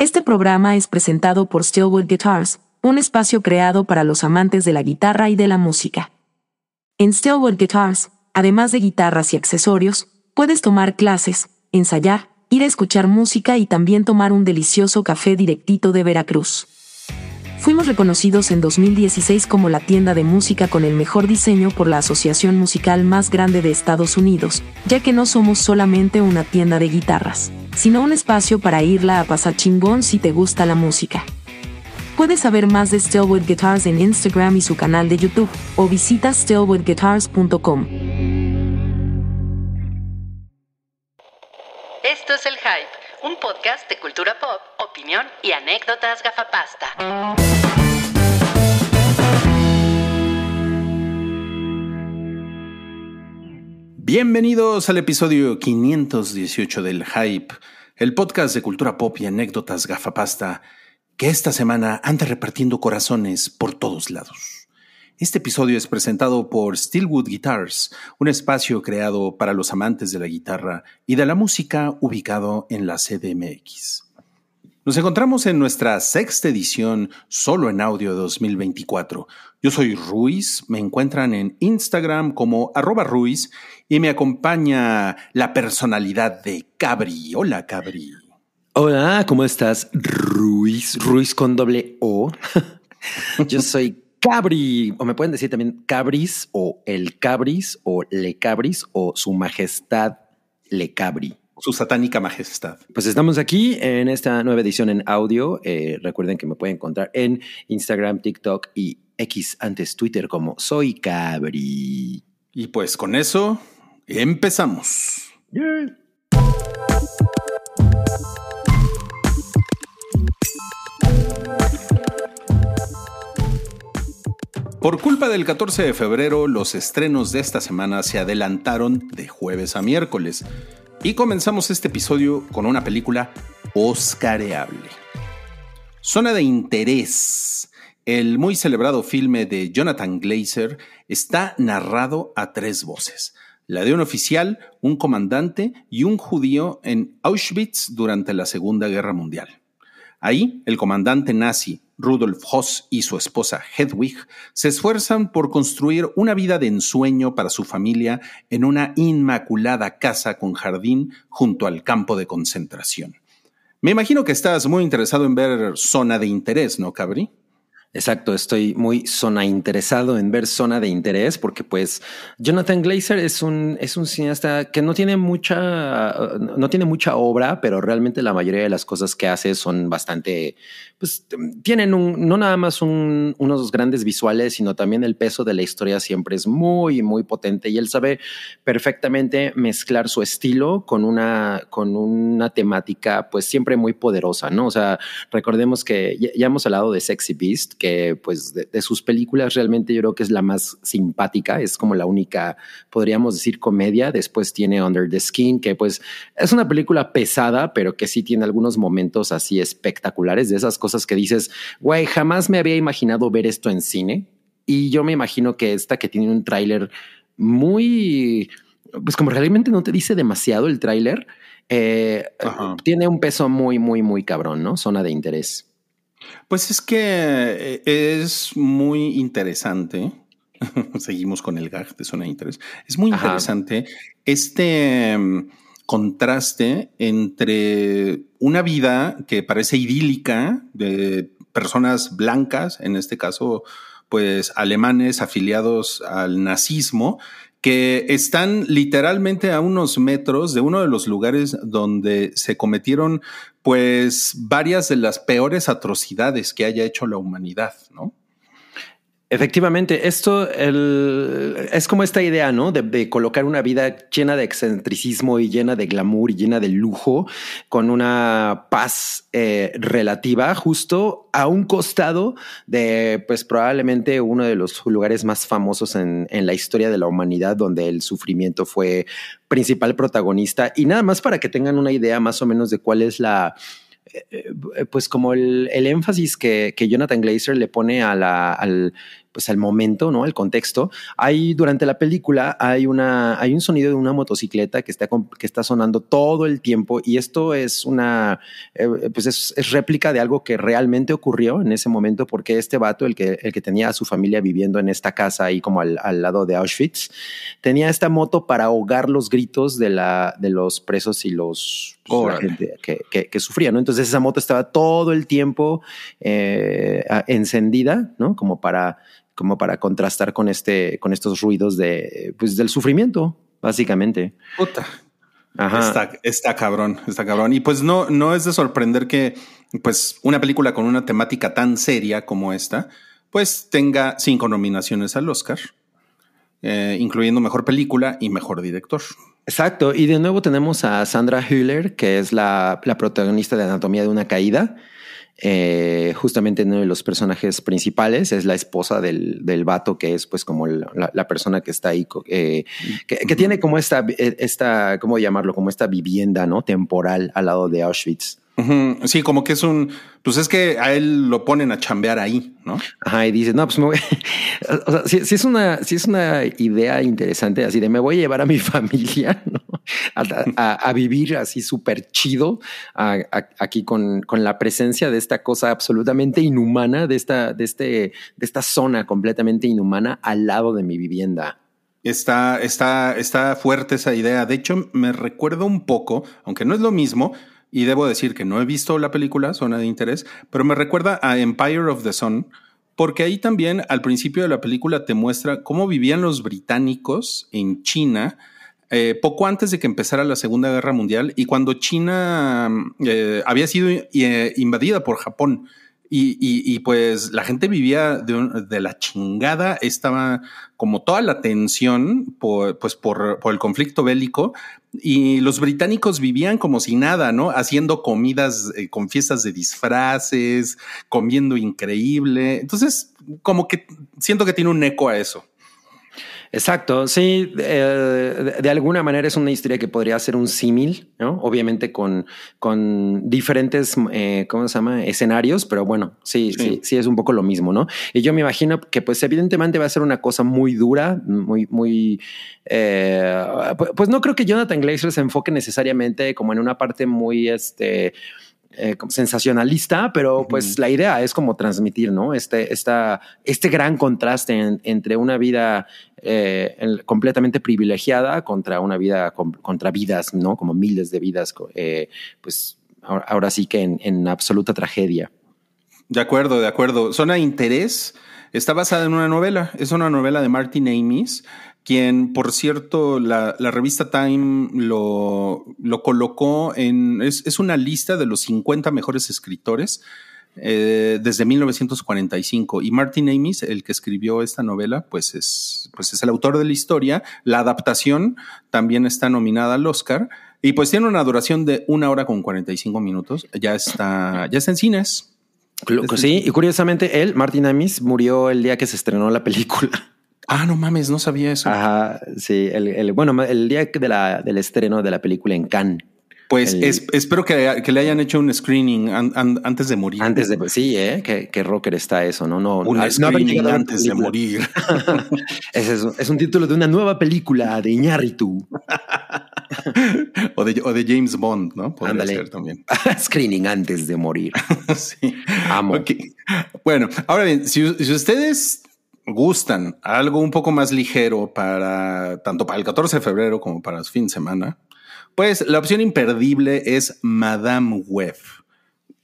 Este programa es presentado por Stillwood Guitars, un espacio creado para los amantes de la guitarra y de la música. En Stillwood Guitars, además de guitarras y accesorios, puedes tomar clases, ensayar, ir a escuchar música y también tomar un delicioso café directito de Veracruz. Fuimos reconocidos en 2016 como la tienda de música con el mejor diseño por la asociación musical más grande de Estados Unidos, ya que no somos solamente una tienda de guitarras, sino un espacio para irla a pasar chingón si te gusta la música. Puedes saber más de Stillwood Guitars en Instagram y su canal de YouTube, o visita stillwoodguitars.com. Esto es El Hype, un podcast de cultura pop, opinión y anécdotas gafapasta. Bienvenidos al episodio 518 del Hype, el podcast de cultura pop y anécdotas gafapasta que esta semana anda repartiendo corazones por todos lados. Este episodio es presentado por Stillwood Guitars, un espacio creado para los amantes de la guitarra y de la música ubicado en la CDMX. Nos encontramos en nuestra sexta edición solo en audio 2024. Yo soy Ruiz, me encuentran en Instagram como arroba Ruiz y me acompaña la personalidad de Cabri. Hola Cabri. Hola, ¿cómo estás? Ruiz, Ruiz con doble O. Yo soy Cabri, o me pueden decir también Cabris, o el Cabris, o Le Cabris, o su majestad Le Cabri. Su satánica majestad. Pues estamos aquí en esta nueva edición en audio. Eh, recuerden que me pueden encontrar en Instagram, TikTok y X antes Twitter como Soy Cabri. Y pues con eso empezamos. Por culpa del 14 de febrero, los estrenos de esta semana se adelantaron de jueves a miércoles. Y comenzamos este episodio con una película oscareable. Zona de interés. El muy celebrado filme de Jonathan Glazer está narrado a tres voces. La de un oficial, un comandante y un judío en Auschwitz durante la Segunda Guerra Mundial. Ahí, el comandante nazi Rudolf Hoss y su esposa Hedwig se esfuerzan por construir una vida de ensueño para su familia en una inmaculada casa con jardín junto al campo de concentración. Me imagino que estás muy interesado en ver Zona de Interés, ¿no, Cabri? Exacto, estoy muy zona interesado en ver zona de interés porque pues Jonathan Glazer es un, es un cineasta que no tiene mucha, no tiene mucha obra, pero realmente la mayoría de las cosas que hace son bastante, pues tienen un, no nada más un, unos grandes visuales, sino también el peso de la historia siempre es muy, muy potente y él sabe perfectamente mezclar su estilo con una, con una temática pues siempre muy poderosa, ¿no? O sea, recordemos que ya, ya hemos hablado de Sexy Beast, que pues de, de, sus películas realmente yo creo que es la más simpática, es como la única, podríamos decir, comedia. Después tiene Under the Skin, que pues es una película pesada, pero que sí tiene algunos momentos así espectaculares, de esas cosas que dices, güey, jamás me había imaginado ver esto en cine. Y yo me imagino que esta que tiene un tráiler muy, pues como realmente no te dice demasiado el tráiler, eh, tiene un peso muy, muy, muy cabrón, ¿no? Zona de interés. Pues es que eh, es muy interesante. Seguimos con el gag de zona de interés. Es muy interesante Ajá. este um, contraste entre una vida que parece idílica de personas blancas, en este caso, pues alemanes afiliados al nazismo, que están literalmente a unos metros de uno de los lugares donde se cometieron pues varias de las peores atrocidades que haya hecho la humanidad, ¿no? Efectivamente, esto el, es como esta idea, ¿no? De, colocar una vida llena de excentricismo y llena de glamour y llena de lujo, con una paz eh, relativa, justo a un costado de, pues probablemente uno de los lugares más famosos en, en la historia de la humanidad, donde el sufrimiento fue principal protagonista. Y nada más para que tengan una idea más o menos de cuál es la pues como el, el énfasis que, que, Jonathan Glazer le pone a la, al, pues el momento, ¿no? El contexto. Hay durante la película hay una hay un sonido de una motocicleta que está que está sonando todo el tiempo y esto es una eh, pues es, es, réplica de algo que realmente ocurrió en ese momento porque este vato el que el que tenía a su familia viviendo en esta casa ahí como al, al lado de Auschwitz tenía esta moto para ahogar los gritos de la de los presos y los pues, la gente que, que, que, sufría, ¿no? Entonces esa moto estaba todo el tiempo eh, encendida, ¿no? Como para como para contrastar con este, con estos ruidos de, pues, del sufrimiento, básicamente. Puta. Ajá. Está, está cabrón, está cabrón. Y pues no, no es de sorprender que, pues, una película con una temática tan seria como esta, pues tenga cinco nominaciones al Oscar, eh, incluyendo mejor película y mejor director. Exacto. Y de nuevo tenemos a Sandra Hüller, que es la, la protagonista de Anatomía de una Caída. Eh, justamente uno de los personajes principales es la esposa del, del vato, que es pues como la, la persona que está ahí, eh, que, que, tiene como esta, esta, ¿cómo llamarlo? Como esta vivienda, ¿no? Temporal al lado de Auschwitz. Sí, como que es un, pues es que a él lo ponen a chambear ahí, ¿no? Ajá, y dice, no, pues me voy, o sea, si, si, es una, si es una idea interesante, así de me voy a llevar a mi familia, ¿no? A, vivir así súper chido aquí con, con la presencia de esta cosa absolutamente inhumana, de esta, de este, de esta zona completamente inhumana al lado de mi vivienda. Está, está, está fuerte esa idea. De hecho, me recuerda un poco, aunque no es lo mismo, y debo decir que no he visto la película, Zona de Interés, pero me recuerda a Empire of the Sun, porque ahí también al principio de la película te muestra cómo vivían los británicos en China eh, poco antes de que empezara la Segunda Guerra Mundial y cuando China eh, había sido eh, invadida por Japón. Y, pues la gente vivía de, un, de, la chingada, estaba como toda la tensión por, pues por, el conflicto bélico y los británicos vivían como si nada, ¿no? Haciendo comidas con fiestas de disfraces, comiendo increíble. Entonces, como que siento que tiene un eco a eso. Exacto, sí, eh, de, de, alguna manera es una historia que podría ser un símil, ¿no? Obviamente con, con diferentes, eh, ¿cómo se llama? Escenarios, pero bueno, sí, sí, sí, sí, es un poco lo mismo, ¿no? Y yo me imagino que pues evidentemente va a ser una cosa muy dura, muy, muy, eh, pues no creo que Jonathan Glazer se enfoque necesariamente como en una parte muy, este, eh, sensacionalista, pero pues uh -huh. la idea es como transmitir, ¿no? Este, esta, este gran contraste en, entre una vida eh, completamente privilegiada contra una vida, contra vidas, ¿no? Como miles de vidas, eh, pues ahora, ahora, sí que en, en absoluta tragedia. De acuerdo, de acuerdo. Zona de interés está basada en una novela. Es una novela de Martin Amis, quien, por cierto, la, la revista Time lo, lo colocó en. Es, es, una lista de los 50 mejores escritores eh, desde 1945. Y Martin Amis, el que escribió esta novela, pues es, pues es el autor de la historia. La adaptación también está nominada al Oscar. Y pues tiene una duración de una hora con 45 minutos. Ya está, ya está en cines. Sí, y curiosamente él, Martin Amis, murió el día que se estrenó la película. Ah, no mames, no sabía eso. Ajá, sí, el, el, bueno, el día de la, del estreno de la película en Cannes. Pues el, es, espero que, que, le hayan hecho un screening an, an, antes de morir. Antes de sí, eh, que, que rocker está eso, no, no. Un no, screening antes de morir. es, es, es, un título de una nueva película de Iñárritu. o, de, o de James Bond, ¿no? Podría ser también. screening antes de morir. sí. Amo. Okay. Bueno, ahora bien, si, si ustedes gustan algo un poco más ligero para tanto para el 14 de febrero como para el fin de semana, pues la opción imperdible es Madame Web.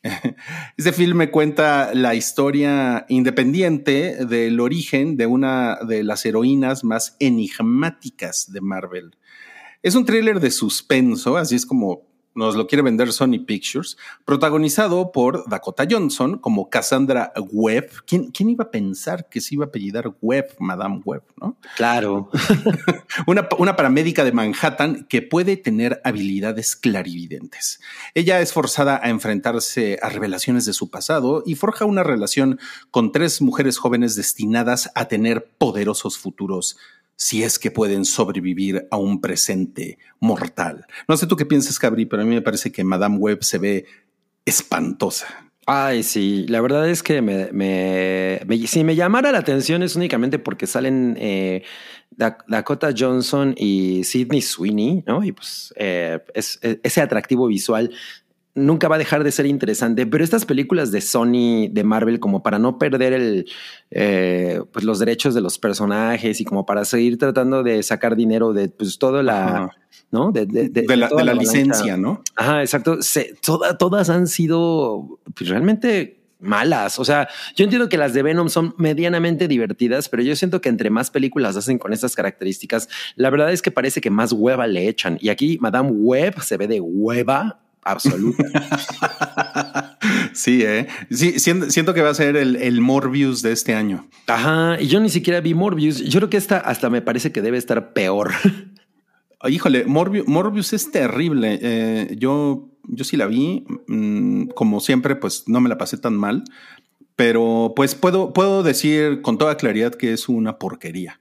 Este filme cuenta la historia independiente del origen de una de las heroínas más enigmáticas de Marvel. Es un thriller de suspenso, así es como nos lo quiere vender Sony Pictures, protagonizado por Dakota Johnson como Cassandra Webb. ¿Quién, ¿Quién, iba a pensar que se iba a apellidar Webb, Madame Webb, no? Claro. una, una paramédica de Manhattan que puede tener habilidades clarividentes. Ella es forzada a enfrentarse a revelaciones de su pasado y forja una relación con tres mujeres jóvenes destinadas a tener poderosos futuros si es que pueden sobrevivir a un presente mortal. No sé tú qué piensas, Cabri, pero a mí me parece que Madame Webb se ve espantosa. Ay, sí, la verdad es que me, si me llamara la atención es únicamente porque salen eh, Da- Dakota Johnson y Sidney Sweeney, ¿no? Y pues eh, es- es- ese atractivo visual nunca va a dejar de ser interesante, pero estas películas de Sony, de Marvel, como para no perder el, eh, pues los derechos de los personajes y como para seguir tratando de sacar dinero de pues toda la, Ajá. ¿no? De, de- de- de la, licencia, ¿no? Ajá, exacto. Se- toda- todas han sido pues, realmente malas. O sea, yo entiendo que las de Venom son medianamente divertidas, pero yo siento que entre más películas hacen con estas características, la verdad es que parece que más hueva le echan. Y aquí Madame Web se ve de hueva absoluta. sí, ¿eh? Sí, siento, siento que va a ser el, el Morbius de este año. Ajá, y yo ni siquiera vi Morbius. Yo creo que esta hasta me parece que debe estar peor. Híjole, Morbius, Morbius es terrible. Eh, yo, yo sí la vi. mm, como siempre, pues no me la pasé tan mal. Pero pues puedo, puedo decir con toda claridad que es una porquería.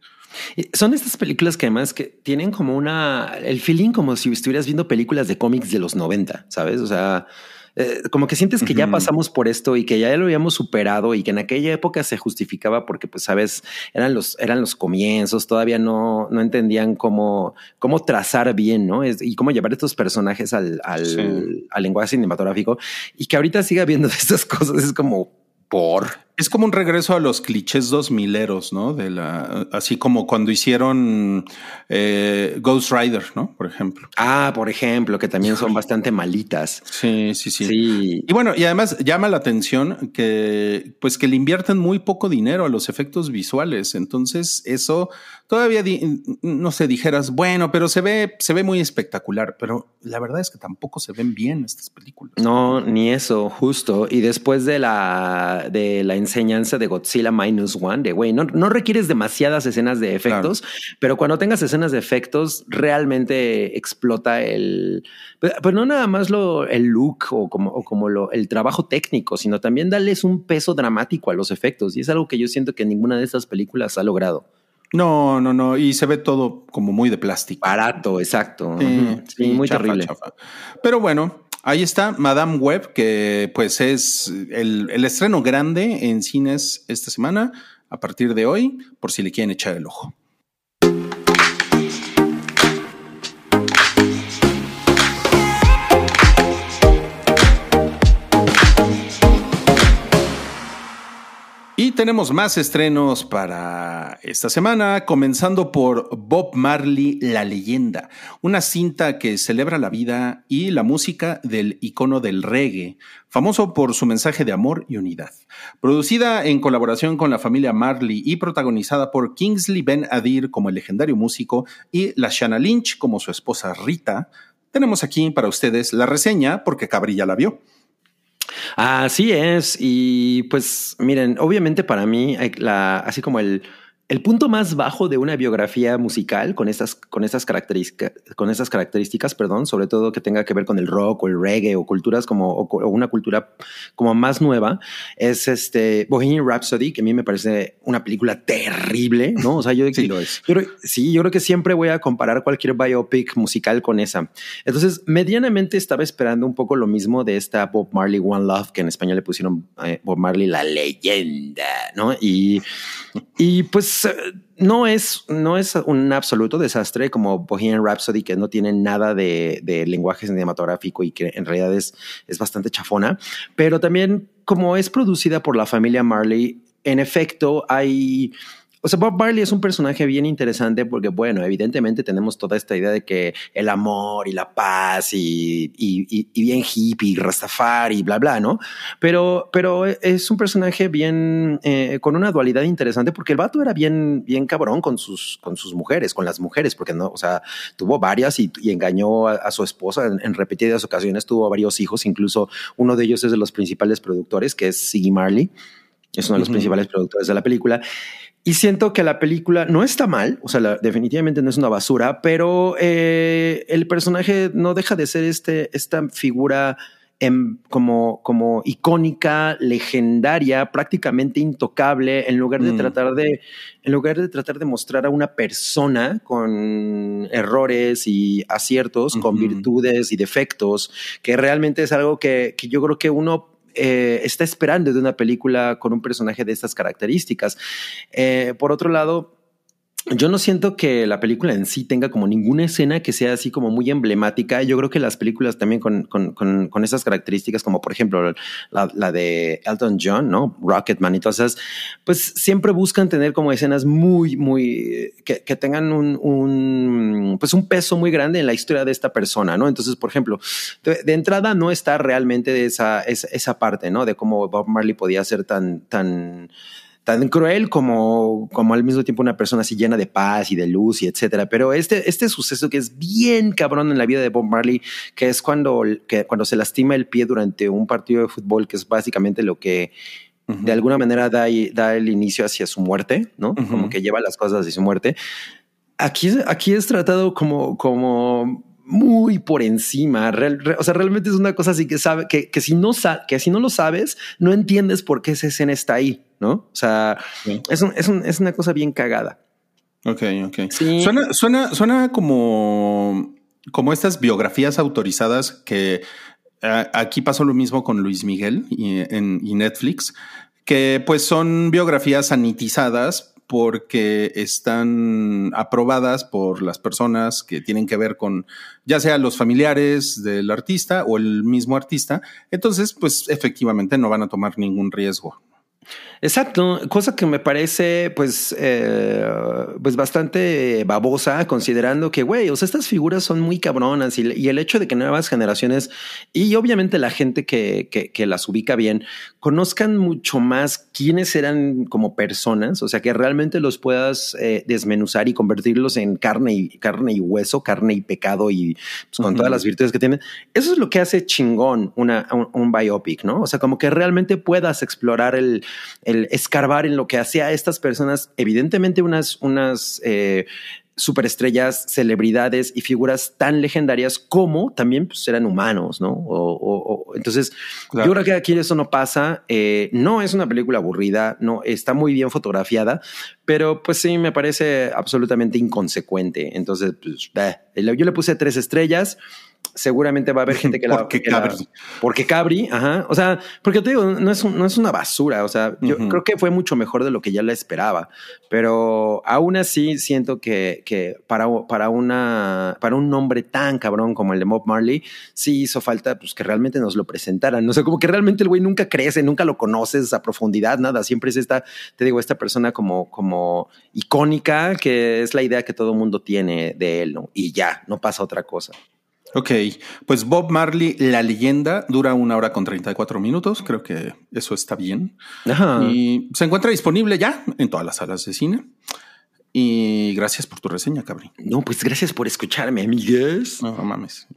Son estas películas que además que tienen como una, el feeling como si estuvieras viendo películas de cómics de los 90, ¿sabes? O sea, eh, como que sientes que ya Ujú. pasamos por esto y que ya lo habíamos superado y que en aquella época se justificaba porque, pues, sabes, eran los, eran los comienzos, todavía no, no entendían cómo, cómo trazar bien, ¿no? Es- y cómo llevar estos personajes al, al, Sí. al lenguaje cinematográfico y que ahorita siga viendo estas cosas es como por. Es como un regreso a los clichés dos mileros, ¿no? De la, así como cuando hicieron eh, Ghost Rider, ¿no? Por ejemplo. Ah, por ejemplo, que también son bastante malitas. Sí, sí, sí. Sí. Y bueno, y además llama la atención que, pues, que le invierten muy poco dinero a los efectos visuales. Entonces, eso todavía, no sé, dijeras, bueno, pero se ve, se ve muy espectacular. Pero la verdad es que tampoco se ven bien estas películas. No, ni eso, justo. Y después de la, de la enseñanza de Godzilla Minus One, de güey, no, no requieres demasiadas escenas de efectos, pero cuando tengas escenas de efectos, realmente explota el. Pero, pero no nada más lo, el look o como, o como lo, el trabajo técnico, sino también darles un peso dramático a los efectos. Y es algo que yo siento que ninguna de estas películas ha logrado. No, no, no. Y se ve todo como muy de plástico. Barato, exacto. Sí, Ujú. Sí, sí, muy chafa, terrible. chafa. Pero bueno, ahí está Madame Web, que pues es el, el estreno grande en cines esta semana, a partir de hoy, por si le quieren echar el ojo. Y tenemos más estrenos para esta semana, comenzando por Bob Marley, La leyenda, una cinta que celebra la vida y la música del icono del reggae, famoso por su mensaje de amor y unidad. Producida en colaboración con la familia Marley y protagonizada por Kingsley Ben Adir como el legendario músico y Lashana Lynch como su esposa Rita, tenemos aquí para ustedes la reseña porque Cabrilla la vio. Así es. Y pues miren, obviamente para mí, eh, la, así como el, el punto más bajo de una biografía musical con estas, con estas características, con estas características, perdón, sobre todo que tenga que ver con el rock o el reggae o culturas como o, o una cultura como más nueva, es este Bohemian Rhapsody, que a mí me parece una película terrible, ¿no? O sea, yo, Sí, lo es. yo creo- sí, yo creo que siempre voy a comparar cualquier biopic musical con esa. Entonces, medianamente estaba esperando un poco lo mismo de esta Bob Marley One Love, que en español le pusieron eh, Bob Marley la leyenda, ¿no? Y, y pues eh, no es, no es un absoluto desastre como Bohemian Rhapsody, que no tiene nada de, de lenguaje cinematográfico y que en realidad es, es bastante chafona, pero también como es producida por la familia Marley, en efecto hay... O sea, Bob Marley es un personaje bien interesante porque, bueno, evidentemente tenemos toda esta idea de que el amor y la paz y, y, y- y bien hippie, Rastafari, bla, bla, ¿no? Pero, pero es un personaje bien, eh, con una dualidad interesante porque el vato era bien, bien cabrón con sus, con sus mujeres, con las mujeres, porque no, o sea, tuvo varias y, y engañó a, a su esposa en, en repetidas ocasiones, tuvo varios hijos, incluso uno de ellos es de los principales productores, que es Siggy Marley. Es uno de los principales productores de la película. Y siento que la película no está mal, o sea, la- definitivamente no es una basura, pero eh, el personaje no deja de ser este, esta figura em, como, como icónica, legendaria, prácticamente intocable, en lugar de Mm. tratar de, en lugar de tratar de mostrar a una persona con errores y aciertos, con virtudes y defectos, que realmente es algo que, que yo creo que uno eh, está esperando de una película con un personaje de estas características. Eh, por otro lado, yo no siento que la película en sí tenga como ninguna escena que sea así como muy emblemática. Yo creo que las películas también con, con, con, con esas características, como por ejemplo la, de Elton John, ¿no? Rocketman y todas esas, pues siempre buscan tener como escenas muy, muy, que, que tengan un, un, pues un peso muy grande en la historia de esta persona, ¿no? Entonces, por ejemplo, de, entrada no está realmente esa, esa, esa parte, ¿no? De cómo Bob Marley podía ser tan, tan, tan cruel como, como al mismo tiempo una persona así llena de paz y de luz y etcétera. Pero este, este suceso que es bien cabrón en la vida de Bob Marley, que es cuando, que cuando se lastima el pie durante un partido de fútbol, que es básicamente lo que uh -huh. de alguna manera da, da, el inicio hacia su muerte, ¿no? Uh -huh. Como que lleva las cosas hacia su muerte. Aquí, aquí es tratado como, como muy por encima. Real, re, o sea, realmente es una cosa así que sabe que, que si no que si no lo sabes, no entiendes por qué esa escena está ahí, ¿no? O sea, sí. es, un, es, un, es, una cosa bien cagada. Ok, ok. Sí. Suena, suena, suena como, como estas biografías autorizadas que uh, aquí pasó lo mismo con Luis Miguel y, en, y Netflix, que pues son biografías sanitizadas porque están aprobadas por las personas que tienen que ver con ya sea los familiares del artista o el mismo artista. Entonces, pues efectivamente no van a tomar ningún riesgo. Exacto, cosa que me parece pues, eh, pues bastante babosa considerando que, güey, o sea, estas figuras son muy cabronas y, y, el hecho de que nuevas generaciones y obviamente la gente que, que, que, las ubica bien conozcan mucho más quiénes eran como personas, o sea, que realmente los puedas eh, desmenuzar y convertirlos en carne y, carne y hueso, carne y pecado y pues, con uh -huh. todas las virtudes que tienen. Eso es lo que hace chingón una, un, un biopic, ¿no? O sea, como que realmente puedas explorar el, el escarbar en lo que hacía a estas personas, evidentemente unas, unas eh, superestrellas, celebridades y figuras tan legendarias como también pues, eran humanos, ¿no? O, o, o entonces, claro. yo creo que aquí eso no pasa. Eh, no es una película aburrida, no está muy bien fotografiada, pero pues sí me parece absolutamente inconsecuente. Entonces, pues, yo le puse tres estrellas seguramente va a haber gente que la. porque que Cabri. La, porque Cabri, ajá. O sea, porque te digo, no es, un, no es una basura. O sea, yo uh -huh. creo que fue mucho mejor de lo que ya la esperaba. Pero aún así siento que, que para, para, una, para un nombre tan cabrón como el de Bob Marley, sí hizo falta pues, que realmente nos lo presentaran. O sea, como que realmente el güey nunca crece, nunca lo conoces a profundidad, nada. Siempre es esta, te digo, esta persona como, como icónica, que es la idea que todo mundo tiene de él, ¿no? Y ya, no pasa otra cosa. Ok, pues Bob Marley, la leyenda, dura una hora con 34 minutos. Creo que eso está bien. Ajá. Y se encuentra disponible ya en todas las salas de cine. Y gracias por tu reseña, Cabri. No, pues gracias por escucharme, amigues. No, no mames.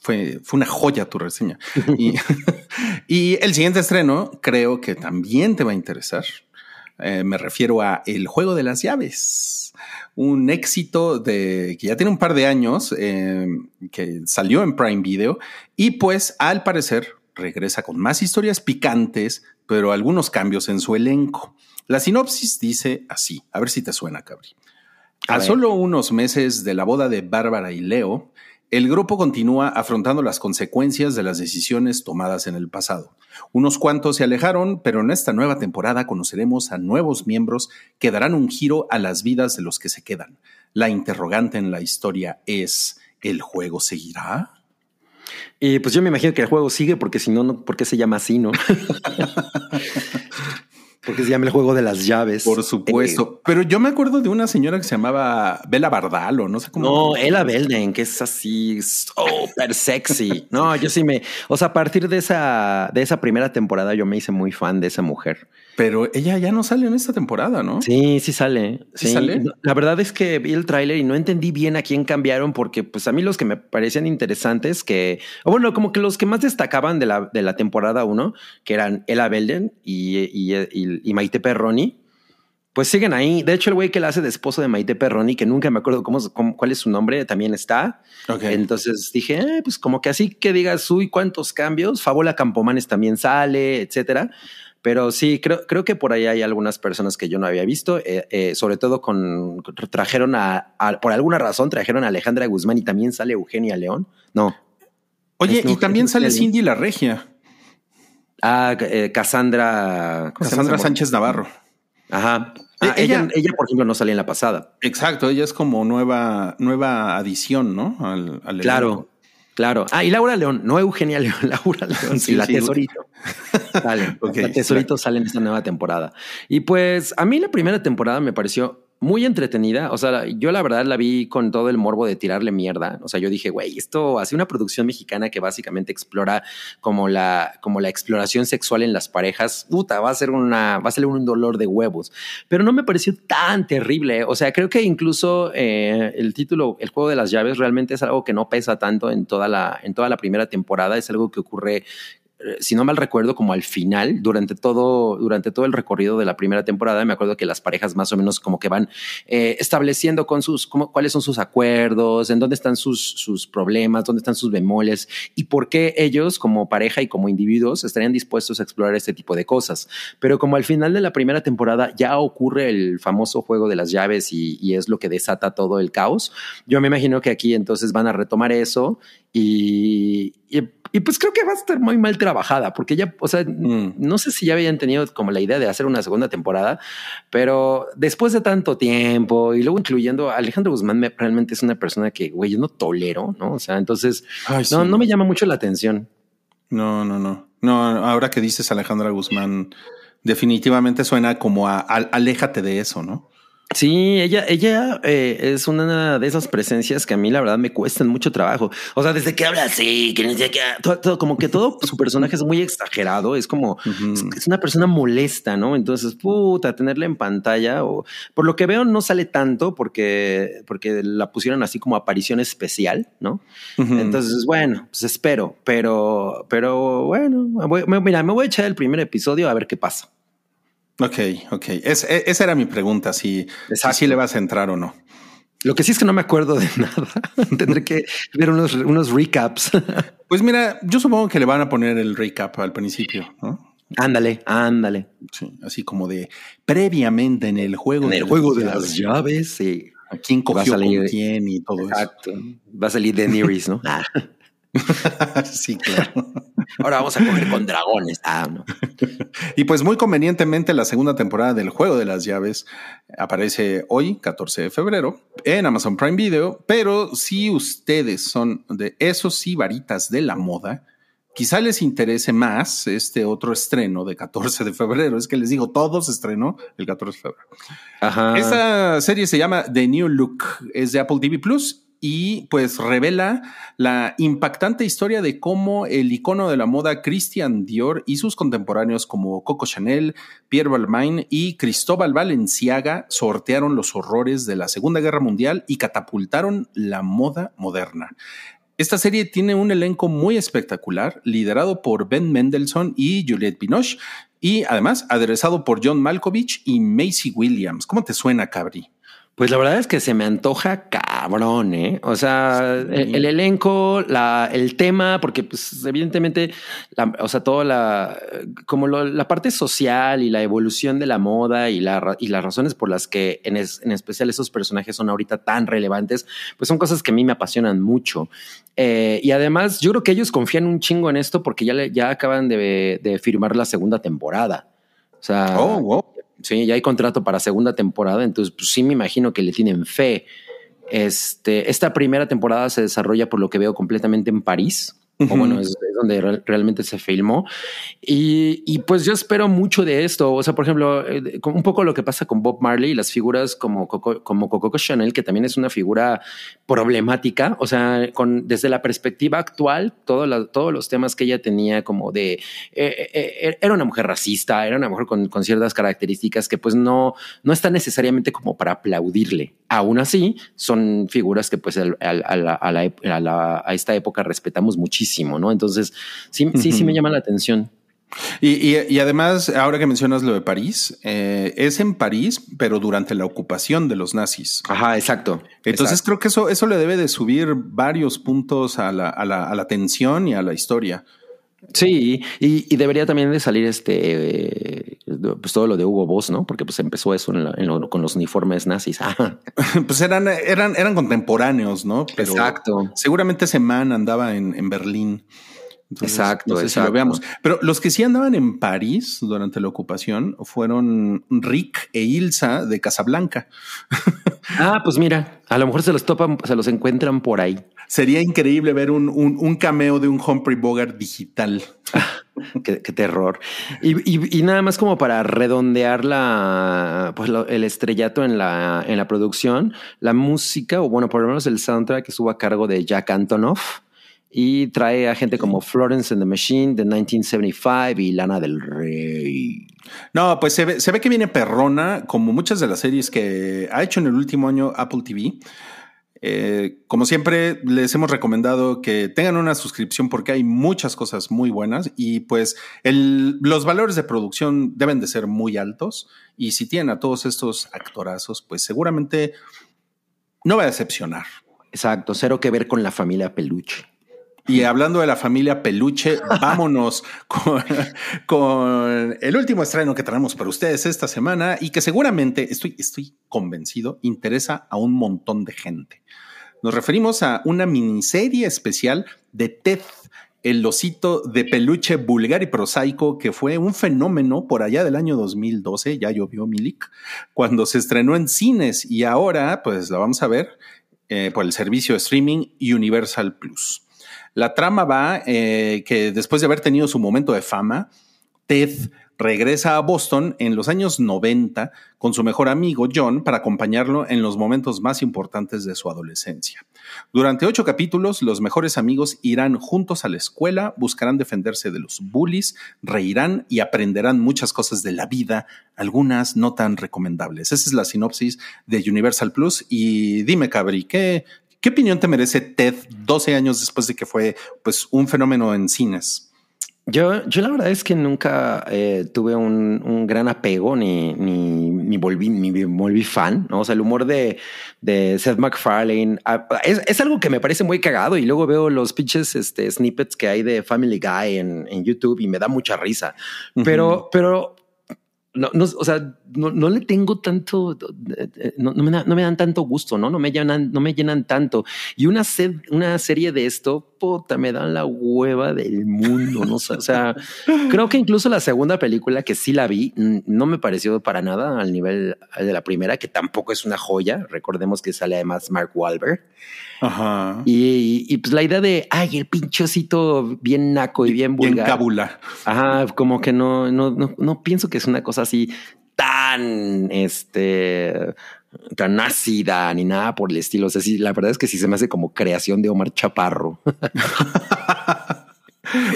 Fue, fue una joya tu reseña. y, y el siguiente estreno creo que también te va a interesar. Eh, me refiero a El juego de las llaves un éxito de que ya tiene un par de años, eh, que salió en Prime Video y pues al parecer regresa con más historias picantes, pero algunos cambios en su elenco. La sinopsis dice así, a ver si te suena, Cabri. A, a solo unos meses de la boda de Bárbara y Leo, el grupo continúa afrontando las consecuencias de las decisiones tomadas en el pasado. Unos cuantos se alejaron, pero en esta nueva temporada conoceremos a nuevos miembros que darán un giro a las vidas de los que se quedan. La interrogante en la historia es, ¿el juego seguirá? Y pues yo me imagino que el juego sigue porque si no, no ¿por qué se llama así, no? Porque se llama el juego de las llaves. Por supuesto. Eh, Pero yo me acuerdo de una señora que se llamaba Bela Bardal o no sé cómo. No, Ella Belden, que es así súper sexy. No, yo sí me. O sea, a partir de esa, de esa primera temporada, yo me hice muy fan de esa mujer. Pero ella ya no sale en esta temporada, ¿no? Sí, sí sale. ¿Sí, sí sale? La verdad es que vi el tráiler y no entendí bien a quién cambiaron, porque pues a mí los que me parecían interesantes, que, o bueno, como que los que más destacaban de la, de la temporada 1, que eran Ella Belden y, y, y, y Maite Perroni, pues siguen ahí. De hecho, el güey que la hace de esposo de Maite Perroni, que nunca me acuerdo cómo, cómo cuál es su nombre, también está. Okay. Entonces dije, eh, pues como que así que digas, uy, cuántos cambios. Fabola Campomanes también sale, etcétera. Pero sí, creo, creo que por ahí hay algunas personas que yo no había visto, eh, eh, sobre todo con, trajeron a, a, por alguna razón, trajeron a Alejandra Guzmán y también sale Eugenia León. No. Oye, y también sale Cindy la Regia. Ah, eh, Cassandra. Cassandra Sánchez Navarro. Ajá. Ah, ella, ella, por ejemplo, no salía en la pasada. Exacto, ella es como nueva, nueva adición, ¿no? Al, claro, claro. Ah, y Laura León, no Eugenia León, Laura León, sí, la tesorito. Sale, la tesorito sale en esta nueva temporada. Y pues a mí la primera temporada me pareció muy entretenida. O sea, yo la verdad la vi con todo el morbo de tirarle mierda. O sea, yo dije, güey, esto hace una producción mexicana que básicamente explora como la, como la exploración sexual en las parejas. Puta, va a ser una, va a ser un dolor de huevos. Pero no me pareció tan terrible. O sea, creo que incluso eh, el título, el juego de las llaves, realmente es algo que no pesa tanto en toda la, en toda la primera temporada. Es algo que ocurre si no mal recuerdo, como al final, durante todo, durante todo el recorrido de la primera temporada, me acuerdo que las parejas más o menos como que van eh, estableciendo con sus, cuáles son sus acuerdos, en dónde están sus, sus problemas, dónde están sus bemoles y por qué ellos como pareja y como individuos estarían dispuestos a explorar este tipo de cosas. Pero como al final de la primera temporada ya ocurre el famoso juego de las llaves y, es lo que desata todo el caos, yo me imagino que aquí entonces van a retomar eso y, pues creo que va a estar muy mal trabajada, porque ya, o sea, mm. no sé si ya habían tenido como la idea de hacer una segunda temporada, pero después de tanto tiempo y luego incluyendo a Alejandro Guzmán, realmente es una persona que, güey, yo no tolero, ¿no? O sea, entonces, no, no me llama mucho la atención. No, no, no. No, ahora que dices Alejandra Guzmán, definitivamente suena como a aléjate de eso, ¿no? Sí, ella, ella eh, es una de esas presencias que a mí la verdad me cuestan mucho trabajo. O sea, desde que habla así, que que todo, como que todo su personaje es muy exagerado. Es como es, una persona molesta, no? Entonces, puta, tenerla en pantalla o por lo que veo no sale tanto porque porque la pusieron así como aparición especial, no? Entonces, bueno, pues espero, pero pero bueno, mira, me voy a echar el primer episodio a ver qué pasa. Ok, ok. Es, e, esa era mi pregunta, si, si le vas a entrar o no. Lo que sí es que no me acuerdo de nada. Tendré que ver unos, unos recaps. pues mira, yo supongo que le van a poner el recap al principio, ¿no? Ándale, ándale. Sí, así como de previamente en el juego. En el juego de las llaves, sí. ¿A quién cogió con quién y todo Exacto. Va a salir Daenerys, ¿no? Sí, claro. Ahora vamos a coger con dragones. Ah, no. y pues muy convenientemente la segunda temporada del Juego de las Llaves aparece hoy, 14 de febrero, en Amazon Prime Video. Pero si ustedes son de esos sí varitas de la moda, quizá les interese más este otro estreno de 14 de febrero. Es que les digo, todo se estrenó el 14 de febrero. Ajá. Esta serie se llama The New Look, es de Apple TV Plus y pues revela la impactante historia de cómo el icono de la moda Christian Dior y sus contemporáneos como Coco Chanel, Pierre Balmain y Cristóbal Valenciaga sortearon los horrores de la Segunda Guerra Mundial y catapultaron la moda moderna. Esta serie tiene un elenco muy espectacular, liderado por Ben Mendelssohn y Juliette Binoche, y además aderezado por John Malkovich y Macy Williams. ¿Cómo te suena, Cabri? Pues la verdad es que se me antoja cabrón, ¿eh? O sea, el, elenco, la, el tema, porque pues evidentemente, o sea, toda la, como la parte social y la evolución de la moda y, la, y las razones por las que en, en, especial esos personajes son ahorita tan relevantes, pues son cosas que a mí me apasionan mucho. Eh, y además, yo creo que ellos confían un chingo en esto porque ya, ya acaban de, de firmar la segunda temporada. O sea, oh, wow. Sí, ya hay contrato para segunda temporada, entonces pues, sí me imagino que le tienen fe. Este, esta primera temporada se desarrolla por lo que veo completamente en París o bueno, es, donde realmente se filmó. Y, y, pues yo espero mucho de esto. O sea, por ejemplo, eh, un poco lo que pasa con Bob Marley y las figuras como Coco, como Coco Chanel, que también es una figura problemática. O sea, con, desde la perspectiva actual, todo todos los temas que ella tenía como de... Eh, eh, era una mujer racista, era una mujer con, con, ciertas características que pues no, no está necesariamente como para aplaudirle. Aún así, son figuras que pues a, a, a esta época respetamos muchísimo ¿no? Entonces, sí, sí, sí me llama la atención. Y, además, ahora que mencionas lo de París, eh, es en París, pero durante la ocupación de los nazis. Ajá, exacto. Entonces creo que eso, eso le debe de subir varios puntos a la, a la, a la tensión y a la historia. Sí, y, debería también de salir este, pues todo lo de Hugo Boss, ¿no? Porque pues empezó eso con los uniformes nazis. pues eran, eran, eran contemporáneos, ¿no? Exacto. Seguramente ese man andaba en, en Berlín exacto, no sé exacto. Si lo veamos. Pero los que sí andaban en París durante la ocupación fueron Rick e Ilsa de Casablanca. ah, pues mira, a lo mejor se los topan, se los encuentran por ahí. Sería increíble ver un, un, un cameo de un Humphrey Bogart digital. qué, qué, terror. Y, y, y, nada más como para redondear la, pues lo, el estrellato en la, en la producción, la música, o bueno, por lo menos el soundtrack estuvo a cargo de Jack Antonoff y trae a gente como Florence and the Machine de 1975 y Lana del Rey. No, pues se ve, se ve que viene perrona, como muchas de las series que ha hecho en el último año Apple TV. Eh, como siempre, les hemos recomendado que tengan una suscripción porque hay muchas cosas muy buenas y pues el, los valores de producción deben de ser muy altos y si tienen a todos estos actorazos, pues seguramente no va a decepcionar. Exacto, cero que ver con la familia Peluche. Y hablando de la familia Peluche, vámonos con, con, el último estreno que traemos para ustedes esta semana y que seguramente, estoy, estoy convencido, interesa a un montón de gente. Nos referimos a una miniserie especial de Ted, el osito de peluche vulgar y prosaico que fue un fenómeno por allá del año 2012, ya llovió Milik, cuando se estrenó en cines y ahora pues la vamos a ver eh, por el servicio de streaming Universal Plus. La trama va eh, que después de haber tenido su momento de fama, Ted regresa a Boston en los años 90 con su mejor amigo John para acompañarlo en los momentos más importantes de su adolescencia. Durante ocho capítulos, los mejores amigos irán juntos a la escuela, buscarán defenderse de los bullies, reirán y aprenderán muchas cosas de la vida, algunas no tan recomendables. Esa es la sinopsis de Universal Plus. Y dime, Cabri, ¿qué, ¿Qué opinión te merece Ted 12 años después de que fue pues, un fenómeno en cines? Yo, yo la verdad es que nunca eh, tuve un, un, gran apego ni, ni, ni, volví, ni volví fan, ¿no? O sea, el humor de, de Seth MacFarlane es, es, algo que me parece muy cagado y luego veo los pinches este, snippets que hay de Family Guy en, en YouTube y me da mucha risa. Uh -huh. Pero, pero no, no, o sea, no, no le tengo tanto, no, no, me no, me dan tanto gusto, ¿no? No me llenan, no me llenan tanto. Y una, sed, una serie de esto, puta, me dan la hueva del mundo, ¿no? O sea, creo que incluso la segunda película que sí la vi, no me pareció para nada al nivel de la primera, que tampoco es una joya. Recordemos que sale además Mark Wahlberg. Ajá. Y, y, y, pues la idea de, ay, el pinchocito bien naco y bien vulgar. Bien cábula. Ajá, como que no, no, no, no pienso que es una cosa así tan, este, tan ácida ni nada por el estilo. O sea, sí, la verdad es que sí se me hace como creación de Omar Chaparro.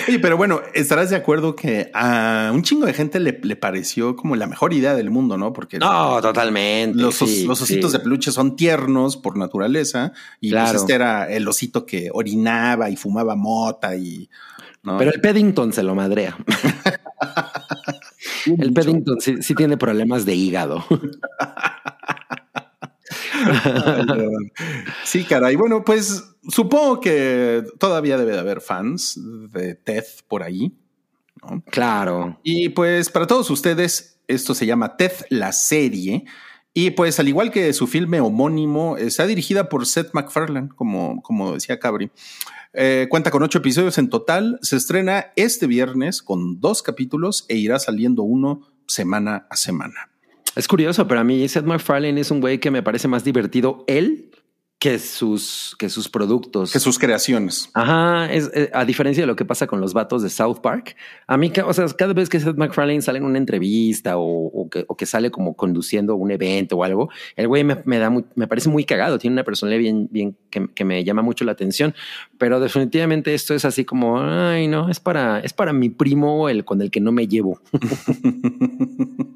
Oye, pero bueno, estarás de acuerdo que a un chingo de gente le, le pareció como la mejor idea del mundo, ¿no? Porque no, totalmente. Los, sí, los ositos sí. de peluche son tiernos por naturaleza y Claro. pues este era el osito que orinaba y fumaba mota y ¿no? Pero el Paddington se lo madrea. el Paddington sí, sí tiene problemas de hígado. sí, caray. Bueno, pues supongo que todavía debe de haber fans de Ted por ahí. ¿no? Claro. Y pues para todos ustedes, esto se llama Ted la serie. Y pues al igual que su filme homónimo, está dirigida por Seth MacFarlane, como, como decía Cabri. Eh, cuenta con ocho episodios en total. Se estrena este viernes con dos capítulos e irá saliendo uno semana a semana. Es curioso, pero a mí Seth MacFarlane es un güey que me parece más divertido él que sus, que sus productos. Que sus creaciones. Ajá, es, eh, a diferencia de lo que pasa con los vatos de South Park, a mí, o sea, cada vez que Seth MacFarlane sale en una entrevista o, o, que, o que, sale como conduciendo un evento o algo, el güey me, me da muy, me parece muy cagado, tiene una personalidad bien, bien que, que, me llama mucho la atención, pero definitivamente esto es así como, ay, no, es para, es para mi primo el con el que no me llevo.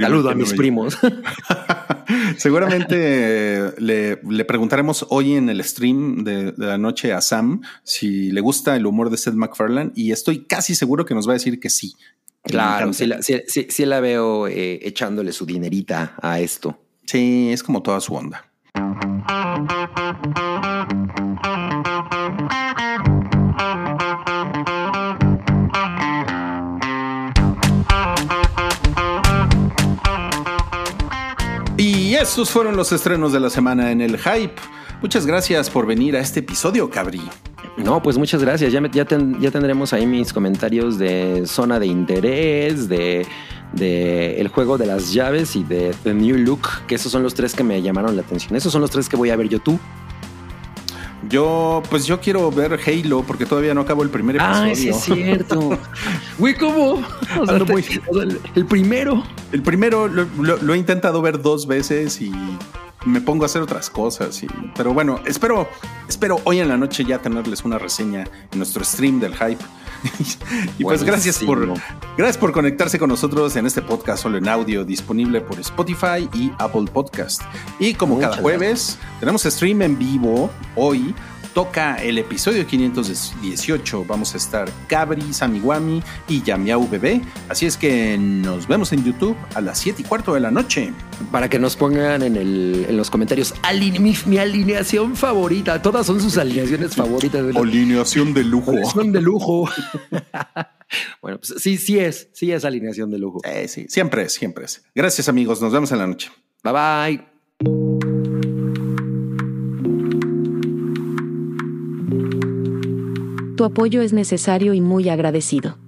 Saludo a mis primos. Seguramente le, le, preguntaremos hoy en el stream de, de, la noche a Sam si le gusta el humor de Seth MacFarlane y estoy casi seguro que nos va a decir que sí. Claro, sí la, sí la veo eh, echándole su dinerita a esto. Sí, es como toda su onda. Y estos fueron los estrenos de la semana en el Hype. Muchas gracias por venir a este episodio, Cabri. No, pues muchas gracias. Ya, ya, ya tendremos ahí mis comentarios de zona de interés, de, de, el juego de las llaves y de The New Look, que esos son los tres que me llamaron la atención. Esos son los tres que voy a ver yo tú. Yo, pues yo quiero ver Halo porque todavía no acabo el primer episodio. Ah, sí es cierto. Güey, ¿cómo? el primero. El primero lo, he intentado ver dos veces y me pongo a hacer otras cosas. Y, pero bueno, espero, espero hoy en la noche ya tenerles una reseña en nuestro stream del hype. y pues gracias por, gracias por conectarse con nosotros en este podcast solo en audio disponible por Spotify y Apple Podcast. Y como cada jueves, tenemos stream en vivo hoy toca el episodio 518. Vamos a estar Cabri, Samiwami y Yamiau Bebé. Así es que nos vemos en YouTube a las 7 y cuarto de la noche. Para que nos pongan en, el, en los comentarios mi, alineación favorita. Todas son sus alineaciones favoritas. Alineación de lujo. Alineación de lujo. bueno, pues sí, sí es. Sí es alineación de lujo. Eh, sí, siempre es, siempre es. Gracias amigos. Nos vemos en la noche. Bye bye. Tu apoyo es necesario y muy agradecido.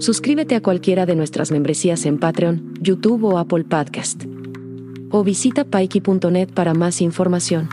Suscríbete a cualquiera de nuestras membresías en Patreon, YouTube o Apple Podcast. O visita paiki.net para más información.